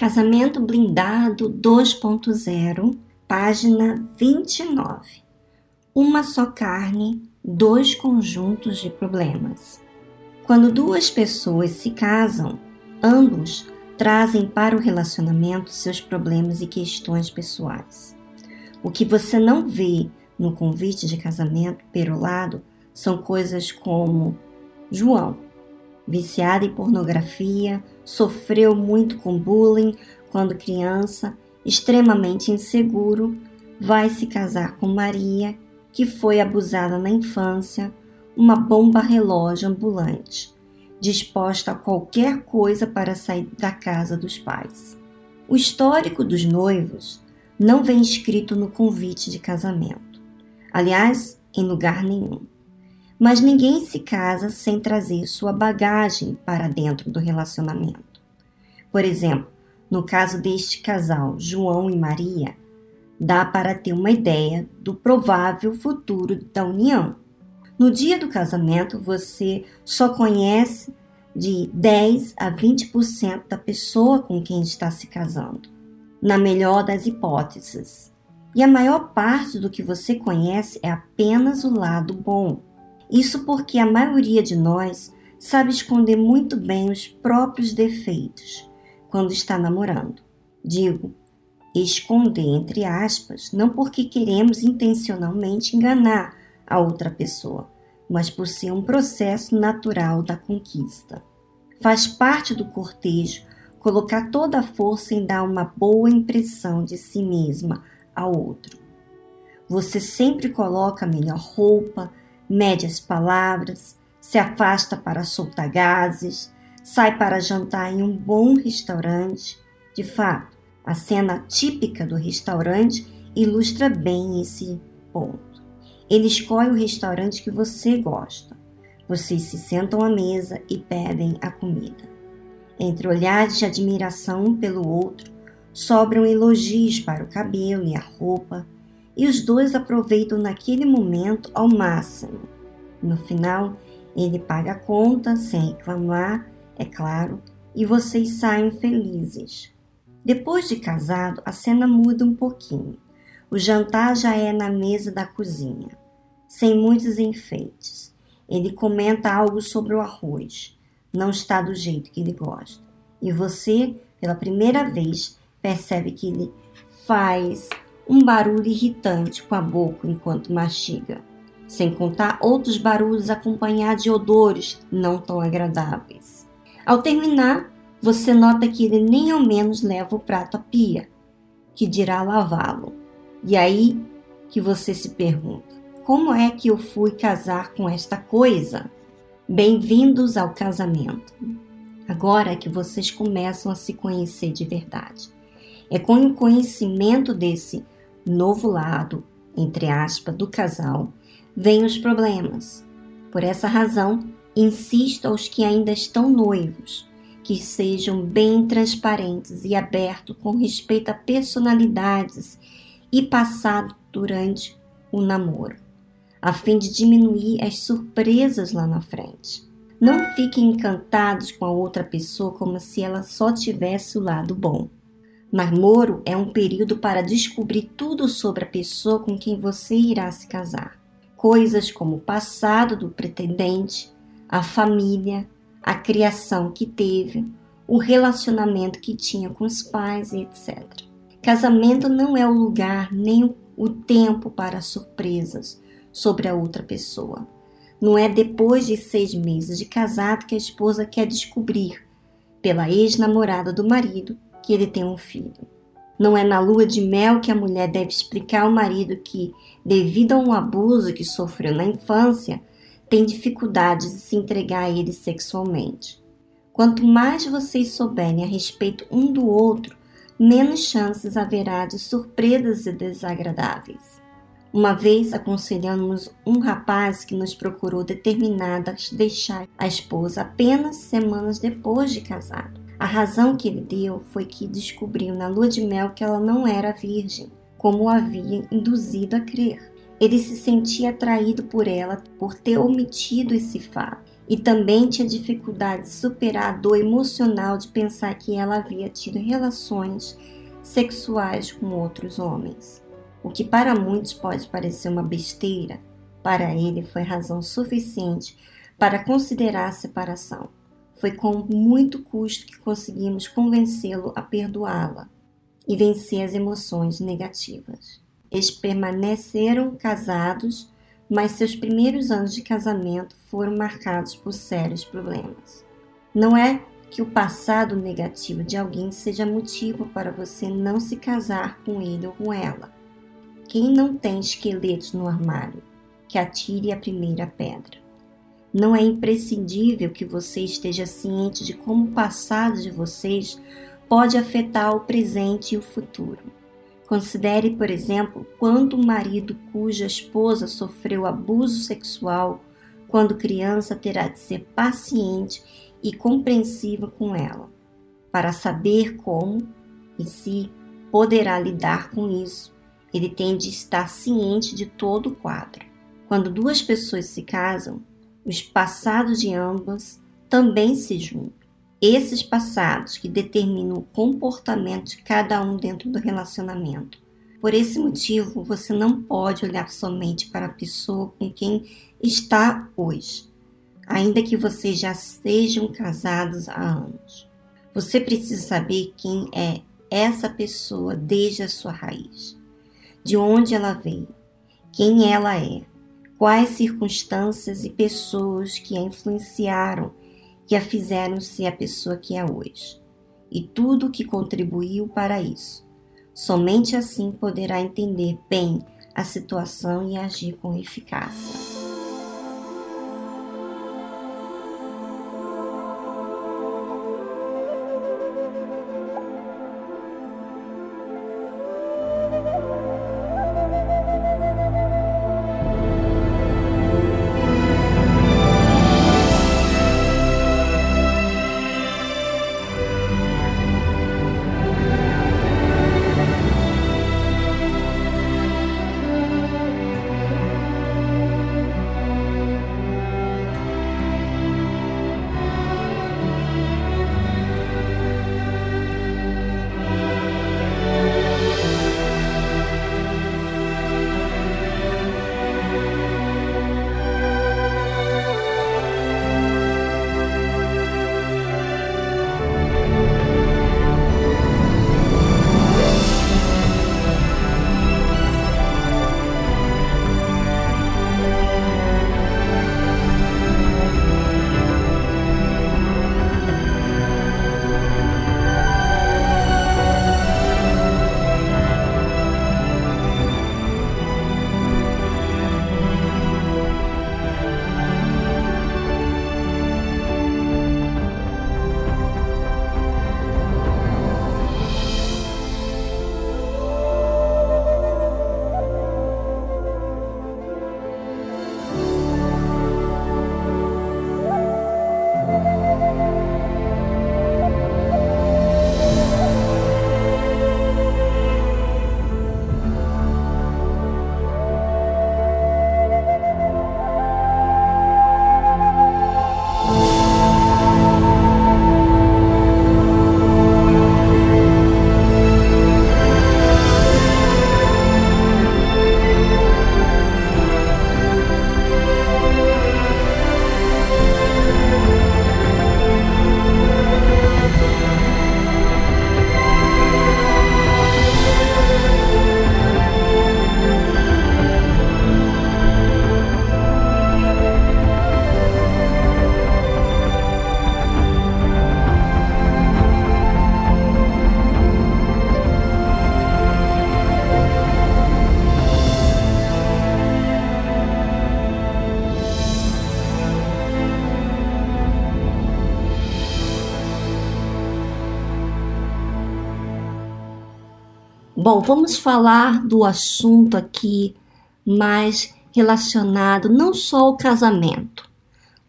Casamento Blindado 2.0, página 29. Uma só carne, dois conjuntos de problemas. Quando duas pessoas se casam, ambos trazem para o relacionamento seus problemas e questões pessoais. O que você não vê no convite de casamento perolado são coisas como João, viciado em pornografia, sofreu muito com bullying quando criança, extremamente inseguro, vai se casar com Maria, que foi abusada na infância, uma bomba relógio ambulante, disposta a qualquer coisa para sair da casa dos pais. O histórico dos noivos não vem escrito no convite de casamento. Aliás, em lugar nenhum. Mas ninguém se casa sem trazer sua bagagem para dentro do relacionamento. Por exemplo, no caso deste casal, João e Maria, dá para ter uma ideia do provável futuro da união. No dia do casamento, você só conhece de 10 a 20% da pessoa com quem está se casando, na melhor das hipóteses. E a maior parte do que você conhece é apenas o lado bom. Isso porque a maioria de nós sabe esconder muito bem os próprios defeitos quando está namorando. Digo, esconder entre aspas, não porque queremos intencionalmente enganar a outra pessoa, mas por ser um processo natural da conquista. Faz parte do cortejo colocar toda a força em dar uma boa impressão de si mesma ao outro. Você sempre coloca a melhor roupa, mede as palavras, se afasta para soltar gases, sai para jantar em um bom restaurante. De fato, a cena típica do restaurante ilustra bem esse ponto. Ele escolhe o restaurante que você gosta. Vocês se sentam à mesa e pedem a comida. Entre olhares de admiração um pelo outro, sobram elogios para o cabelo e a roupa, e os dois aproveitam naquele momento ao máximo. No final, ele paga a conta sem reclamar, é claro, e vocês saem felizes. Depois de casado, a cena muda um pouquinho. O jantar já é na mesa da cozinha, sem muitos enfeites. Ele comenta algo sobre o arroz. Não está do jeito que ele gosta. E você, pela primeira vez, percebe que ele faz um barulho irritante com a boca enquanto mastiga, sem contar outros barulhos acompanhados de odores não tão agradáveis. Ao terminar, você nota que ele nem ao menos leva o prato à pia, que dirá lavá-lo. E aí que você se pergunta: como é que eu fui casar com esta coisa? Bem-vindos ao casamento. Agora é que vocês começam a se conhecer de verdade. É com o conhecimento desse novo lado, entre aspas, do casal, vêm os problemas. Por essa razão, insisto aos que ainda estão noivos que sejam bem transparentes e abertos com respeito a personalidades e passado durante o namoro, a fim de diminuir as surpresas lá na frente. Não fiquem encantados com a outra pessoa como se ela só tivesse o lado bom. Namoro é um período para descobrir tudo sobre a pessoa com quem você irá se casar. Coisas como o passado do pretendente, a família, a criação que teve, o relacionamento que tinha com os pais, etc. Casamento não é o lugar nem o tempo para surpresas sobre a outra pessoa. Não é depois de seis meses de casado que a esposa quer descobrir, pela ex-namorada do marido, que ele tem um filho. Não é na lua de mel que a mulher deve explicar ao marido que, devido a um abuso que sofreu na infância, tem dificuldades de se entregar a ele sexualmente. Quanto mais vocês souberem a respeito um do outro, menos chances haverá de surpresas e desagradáveis. Uma vez aconselhamos um rapaz que nos procurou determinado a deixar a esposa apenas semanas depois de casado. A razão que ele deu foi que descobriu na lua de mel que ela não era virgem, como o havia induzido a crer. Ele se sentia atraído por ela por ter omitido esse fato e também tinha dificuldade de superar a dor emocional de pensar que ela havia tido relações sexuais com outros homens. O que para muitos pode parecer uma besteira, para ele foi razão suficiente para considerar a separação. Foi com muito custo que conseguimos convencê-lo a perdoá-la e vencer as emoções negativas. Eles permaneceram casados, mas seus primeiros anos de casamento foram marcados por sérios problemas. Não é que o passado negativo de alguém seja motivo para você não se casar com ele ou com ela. Quem não tem esqueletos no armário, que atire a primeira pedra. Não é imprescindível que você esteja ciente de como o passado de vocês pode afetar o presente e o futuro. Considere, por exemplo, quando o marido cuja esposa sofreu abuso sexual quando criança terá de ser paciente e compreensiva com ela, para saber como e se poderá lidar com isso. Ele tem de estar ciente de todo o quadro. Quando duas pessoas se casam, os passados de ambas também se juntam. Esses passados que determinam o comportamento de cada um dentro do relacionamento. Por esse motivo, você não pode olhar somente para a pessoa com quem está hoje, ainda que vocês já sejam casados há anos. Você precisa saber quem é essa pessoa desde a sua raiz, de onde ela veio, quem ela é, quais circunstâncias e pessoas que a influenciaram, que a fizeram ser a pessoa que é hoje, e tudo o que contribuiu para isso. Somente assim poderá entender bem a situação e agir com eficácia. Bom, vamos falar do assunto aqui mais relacionado não só ao casamento,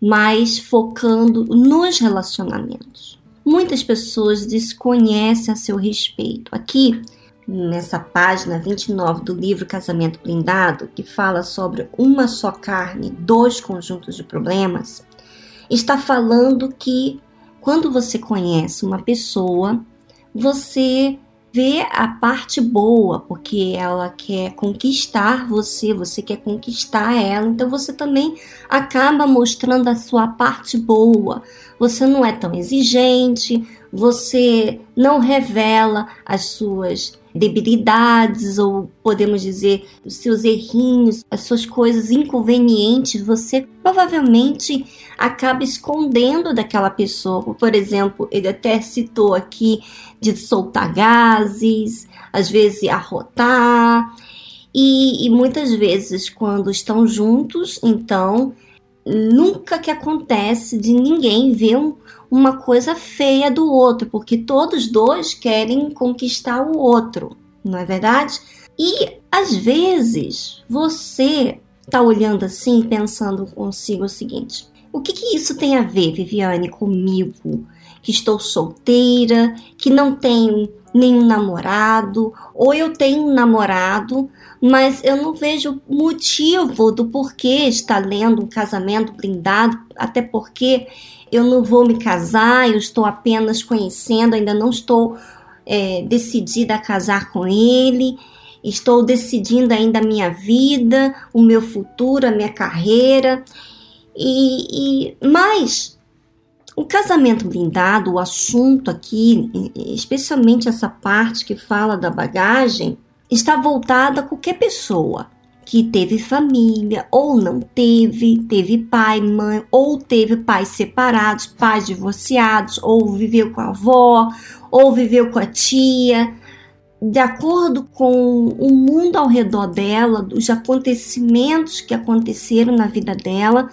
mas focando nos relacionamentos. Muitas pessoas desconhecem a seu respeito. Aqui, nessa página 29 do livro Casamento Blindado, que fala sobre uma só carne, dois conjuntos de problemas, está falando que quando você conhece uma pessoa, você vê a parte boa, porque ela quer conquistar você, você quer conquistar ela, então você também acaba mostrando a sua parte boa. Você não é tão exigente, você não revela as suas debilidades ou podemos dizer os seus errinhos, as suas coisas inconvenientes, você provavelmente acaba escondendo daquela pessoa. Por exemplo, ele até citou aqui de soltar gases, às vezes arrotar. E, e muitas vezes, quando estão juntos, então nunca que acontece de ninguém ver um, uma coisa feia do outro, porque todos dois querem conquistar o outro, não é verdade? E às vezes você está olhando assim, pensando consigo o seguinte: o que, que isso tem a ver, Viviane, comigo? Que estou solteira, que não tenho nenhum namorado, ou eu tenho um namorado, mas eu não vejo motivo do porquê estar lendo um casamento blindado, até porque eu não vou me casar, eu estou apenas conhecendo, ainda não estou é, decidida a casar com ele, estou decidindo ainda a minha vida, o meu futuro, a minha carreira. E, e mas o casamento blindado, o assunto aqui, especialmente essa parte que fala da bagagem, está voltada a qualquer pessoa que teve família ou não teve, teve pai, mãe, ou teve pais separados, pais divorciados, ou viveu com a avó, ou viveu com a tia. De acordo com o mundo ao redor dela, os acontecimentos que aconteceram na vida dela,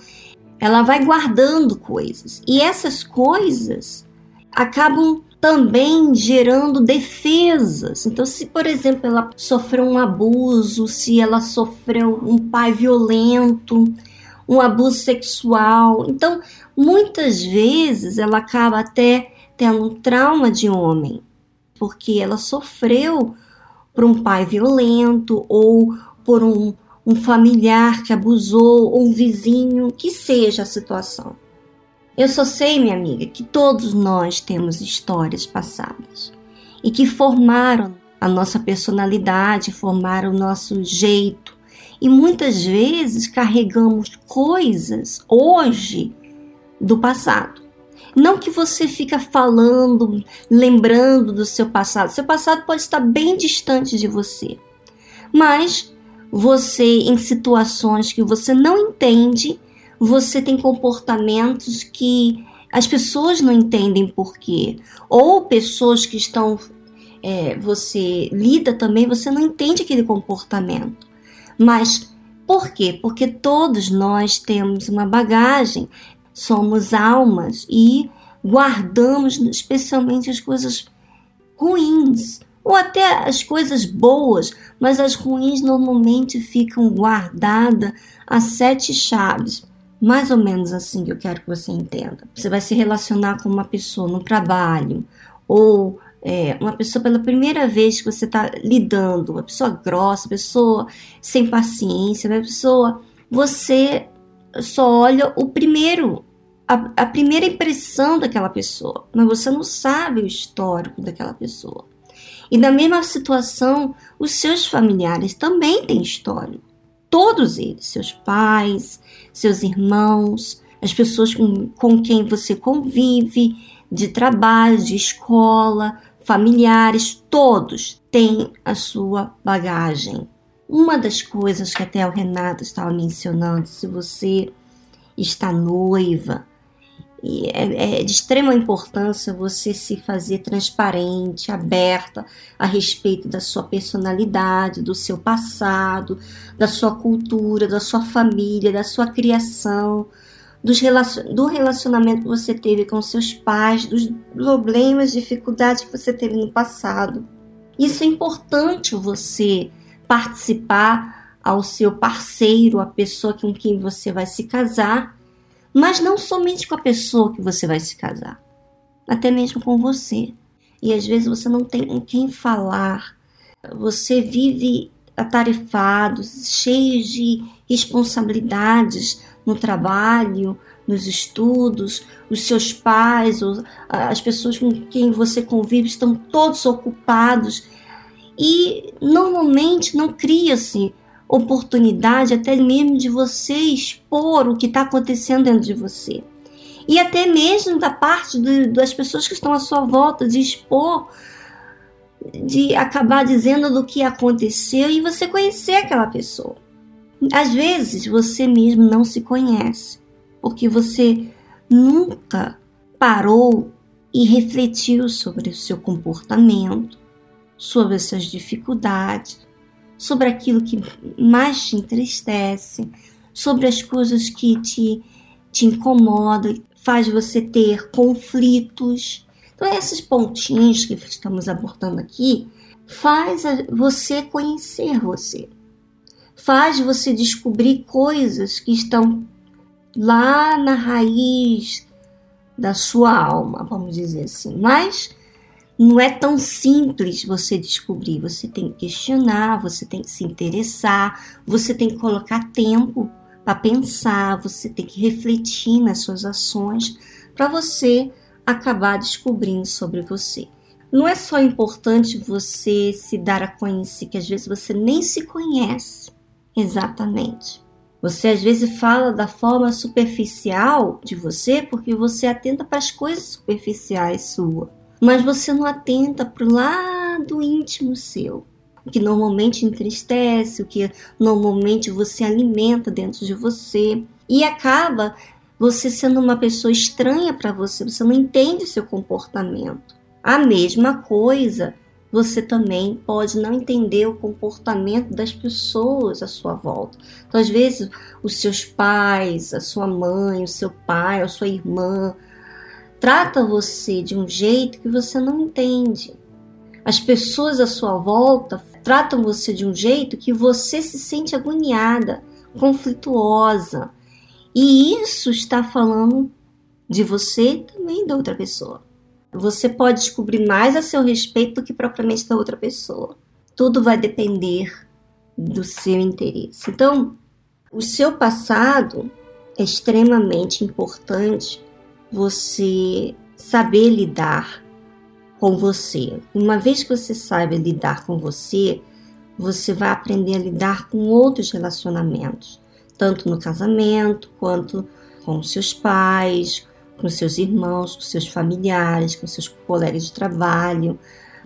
ela vai guardando coisas. E essas coisas acabam também gerando defesas. Então, se por exemplo ela sofreu um abuso, se ela sofreu um pai violento, um abuso sexual, então muitas vezes ela acaba até tendo um trauma de homem, porque ela sofreu por um pai violento ou por um, um familiar que abusou, ou um vizinho, que seja a situação. Eu só sei, minha amiga, que todos nós temos histórias passadas e que formaram a nossa personalidade, formaram o nosso jeito. E muitas vezes carregamos coisas hoje do passado. Não que você fica falando, lembrando do seu passado. Seu passado pode estar bem distante de você. Mas você em situações que você não entende, você tem comportamentos que as pessoas não entendem por quê. Ou pessoas que estão. É, você lida também, você não entende aquele comportamento. Mas por quê? Porque todos nós temos uma bagagem, somos almas e guardamos especialmente as coisas ruins ou até as coisas boas, mas as ruins normalmente ficam guardadas a sete chaves. Mais ou menos assim que eu quero que você entenda. Você vai se relacionar com uma pessoa no trabalho, ou é, uma pessoa pela primeira vez que você está lidando, uma pessoa grossa, pessoa sem paciência, uma pessoa. Você só olha o primeiro, a, a primeira impressão daquela pessoa, mas você não sabe o histórico daquela pessoa. E na mesma situação, os seus familiares também têm histórico. Todos eles, seus pais, seus irmãos, as pessoas com, com quem você convive, de trabalho, de escola, familiares, todos têm a sua bagagem. Uma das coisas que até o Renato estava mencionando, se você está noiva, e é, é, de extrema importância você se fazer transparente, aberta a respeito da sua personalidade, do seu passado, da sua cultura, da sua família, da sua criação, dos relacion, do relacionamento que você teve com seus pais, dos problemas, dificuldades que você teve no passado. Isso é importante você participar ao seu parceiro, a pessoa com quem você vai se casar mas não somente com a pessoa que você vai se casar, até mesmo com você. E às vezes você não tem com quem falar, você vive atarefados, cheios de responsabilidades no trabalho, nos estudos, os seus pais, as pessoas com quem você convive estão todos ocupados e normalmente não cria-se oportunidade até mesmo de você expor o que está acontecendo dentro de você. E até mesmo da parte de, das pessoas que estão à sua volta, de expor, de acabar dizendo do que aconteceu e você conhecer aquela pessoa. Às vezes você mesmo não se conhece, porque você nunca parou e refletiu sobre o seu comportamento, sobre as suas dificuldades, sobre aquilo que mais te entristece, sobre as coisas que te, te incomodam, faz você ter conflitos. Então, esses pontinhos que estamos abordando aqui faz você conhecer você, faz você descobrir coisas que estão lá na raiz da sua alma, vamos dizer assim. Mas não é tão simples você descobrir. Você tem que questionar, você tem que se interessar, você tem que colocar tempo para pensar, você tem que refletir nas suas ações para você acabar descobrindo sobre você. Não é só importante você se dar a conhecer, que às vezes você nem se conhece exatamente. Você às vezes fala da forma superficial de você porque você atenta para as coisas superficiais sua mas você não atenta para o lado íntimo seu, o que normalmente entristece, o que normalmente você alimenta dentro de você e acaba você sendo uma pessoa estranha para você, você não entende o seu comportamento. A mesma coisa, você também pode não entender o comportamento das pessoas à sua volta. Então, às vezes, os seus pais, a sua mãe, o seu pai, a sua irmã, trata você de um jeito que você não entende. As pessoas à sua volta tratam você de um jeito que você se sente agoniada, conflituosa. E isso está falando de você e também da outra pessoa. Você pode descobrir mais a seu respeito do que propriamente da outra pessoa. Tudo vai depender do seu interesse. Então, o seu passado é extremamente importante você saber lidar com você. Uma vez que você saiba lidar com você, você vai aprender a lidar com outros relacionamentos, tanto no casamento quanto com seus pais, com seus irmãos, com seus familiares, com seus colegas de trabalho,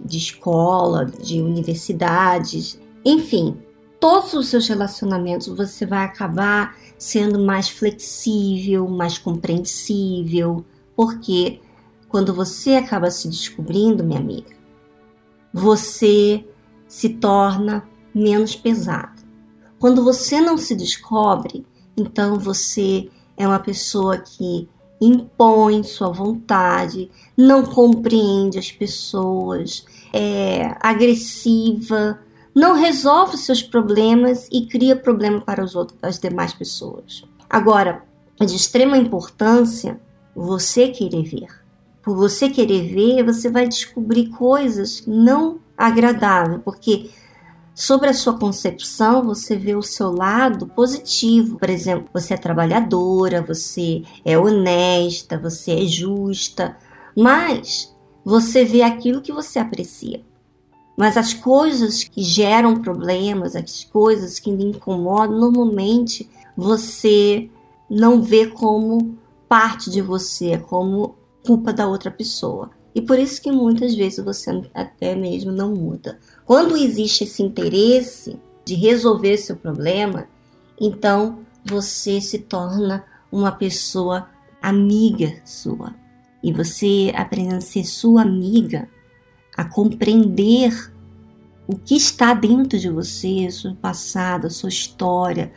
de escola, de universidades, enfim, todos os seus relacionamentos você vai acabar sendo mais flexível, mais compreensível, porque quando você acaba se descobrindo, minha amiga, você se torna menos pesado. Quando você não se descobre, então você é uma pessoa que impõe sua vontade, não compreende as pessoas, é agressiva, não resolve os seus problemas e cria problema para os outros, as demais pessoas. Agora, é de extrema importância você querer ver. Por você querer ver, você vai descobrir coisas não agradáveis, porque sobre a sua concepção você vê o seu lado positivo. Por exemplo, você é trabalhadora, você é honesta, você é justa, mas você vê aquilo que você aprecia. Mas as coisas que geram problemas, as coisas que lhe incomodam, normalmente você não vê como parte de você, como culpa da outra pessoa. E por isso que muitas vezes você até mesmo não muda. Quando existe esse interesse de resolver seu problema, então você se torna uma pessoa amiga sua. E você aprende a ser sua amiga, a compreender o que está dentro de você, seu passado, a sua história,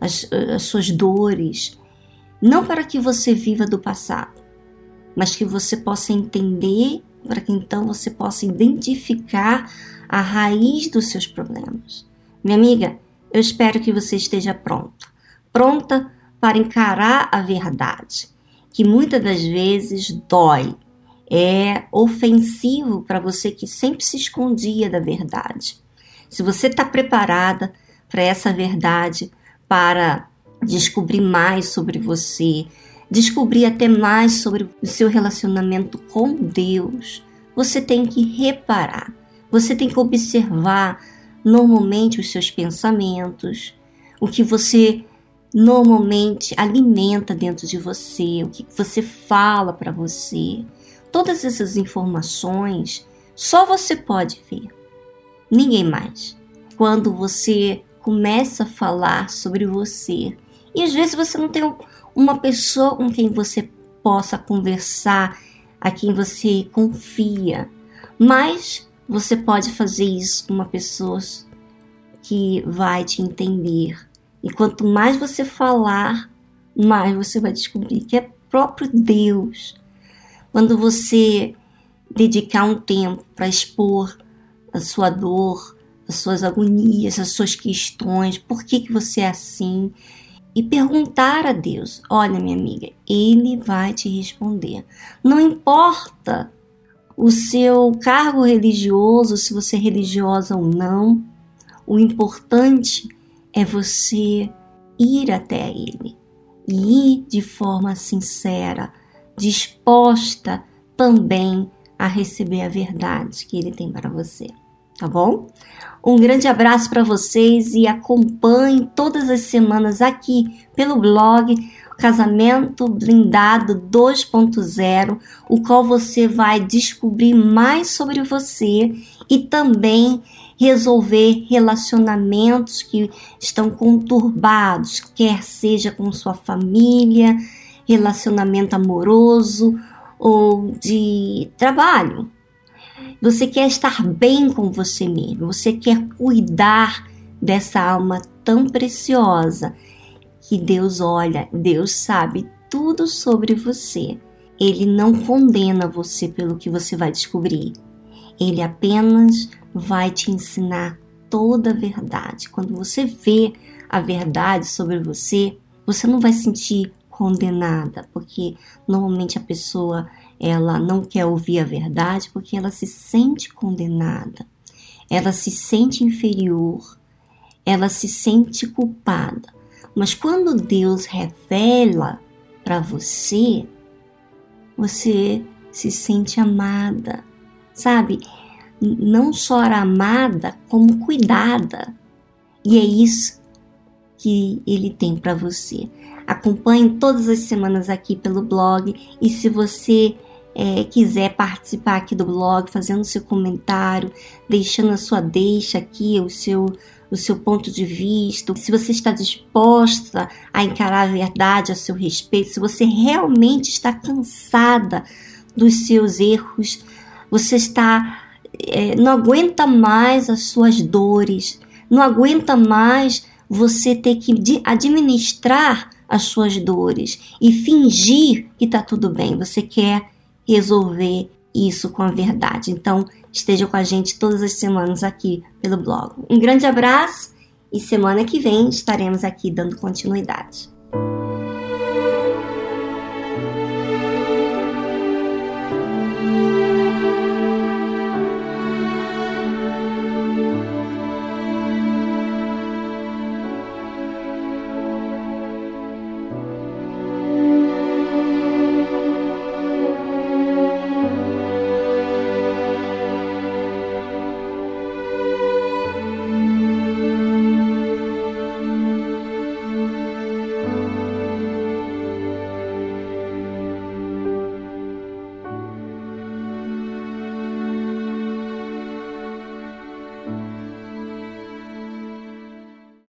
as, as suas dores. Não para que você viva do passado, mas que você possa entender, para que então você possa identificar a raiz dos seus problemas. Minha amiga, eu espero que você esteja pronta, pronta para encarar a verdade, que muitas das vezes dói, é ofensivo para você que sempre se escondia da verdade. Se você está preparada para essa verdade, para descobrir mais sobre você, descobrir até mais sobre o seu relacionamento com Deus, você tem que reparar, você tem que observar normalmente os seus pensamentos, o que você normalmente alimenta dentro de você, o que você fala para você. Todas essas informações só você pode ver, ninguém mais. Quando você começa a falar sobre você, e às vezes você não tem uma pessoa com quem você possa conversar, a quem você confia, mas você pode fazer isso com uma pessoa que vai te entender. E quanto mais você falar, mais você vai descobrir que é próprio Deus. Quando você dedicar um tempo para expor a sua dor, as suas agonias, as suas questões, por que, que você é assim, e perguntar a Deus: olha, minha amiga, Ele vai te responder. Não importa o seu cargo religioso, se você é religiosa ou não, o importante é você ir até Ele e ir de forma sincera, disposta também a receber a verdade que Ele tem para você. Tá bom? Um grande abraço para vocês e acompanhem todas as semanas aqui pelo blog Casamento Blindado 2.0, o qual você vai descobrir mais sobre você e também resolver relacionamentos que estão conturbados, quer seja com sua família, relacionamento amoroso ou de trabalho. Você quer estar bem com você mesmo, você quer cuidar dessa alma tão preciosa que Deus olha, Deus sabe tudo sobre você. Ele não condena você pelo que você vai descobrir. Ele apenas vai te ensinar toda a verdade. Quando você vê a verdade sobre você, você não vai sentir condenada, porque normalmente a pessoa ela não quer ouvir a verdade porque ela se sente condenada, ela se sente inferior, ela se sente culpada. Mas quando Deus revela para você, você se sente amada, sabe? Não só amada, como cuidada. E é isso que ele tem para você. Acompanhe todas as semanas aqui pelo blog. E se você é, quiser participar aqui do blog, fazendo seu comentário, deixando a sua deixa aqui, o seu o seu ponto de vista, se você está disposta a encarar a verdade a seu respeito, se você realmente está cansada dos seus erros, você está é, não aguenta mais as suas dores, não aguenta mais você ter que administrar as suas dores e fingir que está tudo bem. Você quer resolver isso com a verdade. Então, esteja com a gente todas as semanas aqui pelo blog. Um grande abraço e semana que vem estaremos aqui dando continuidade.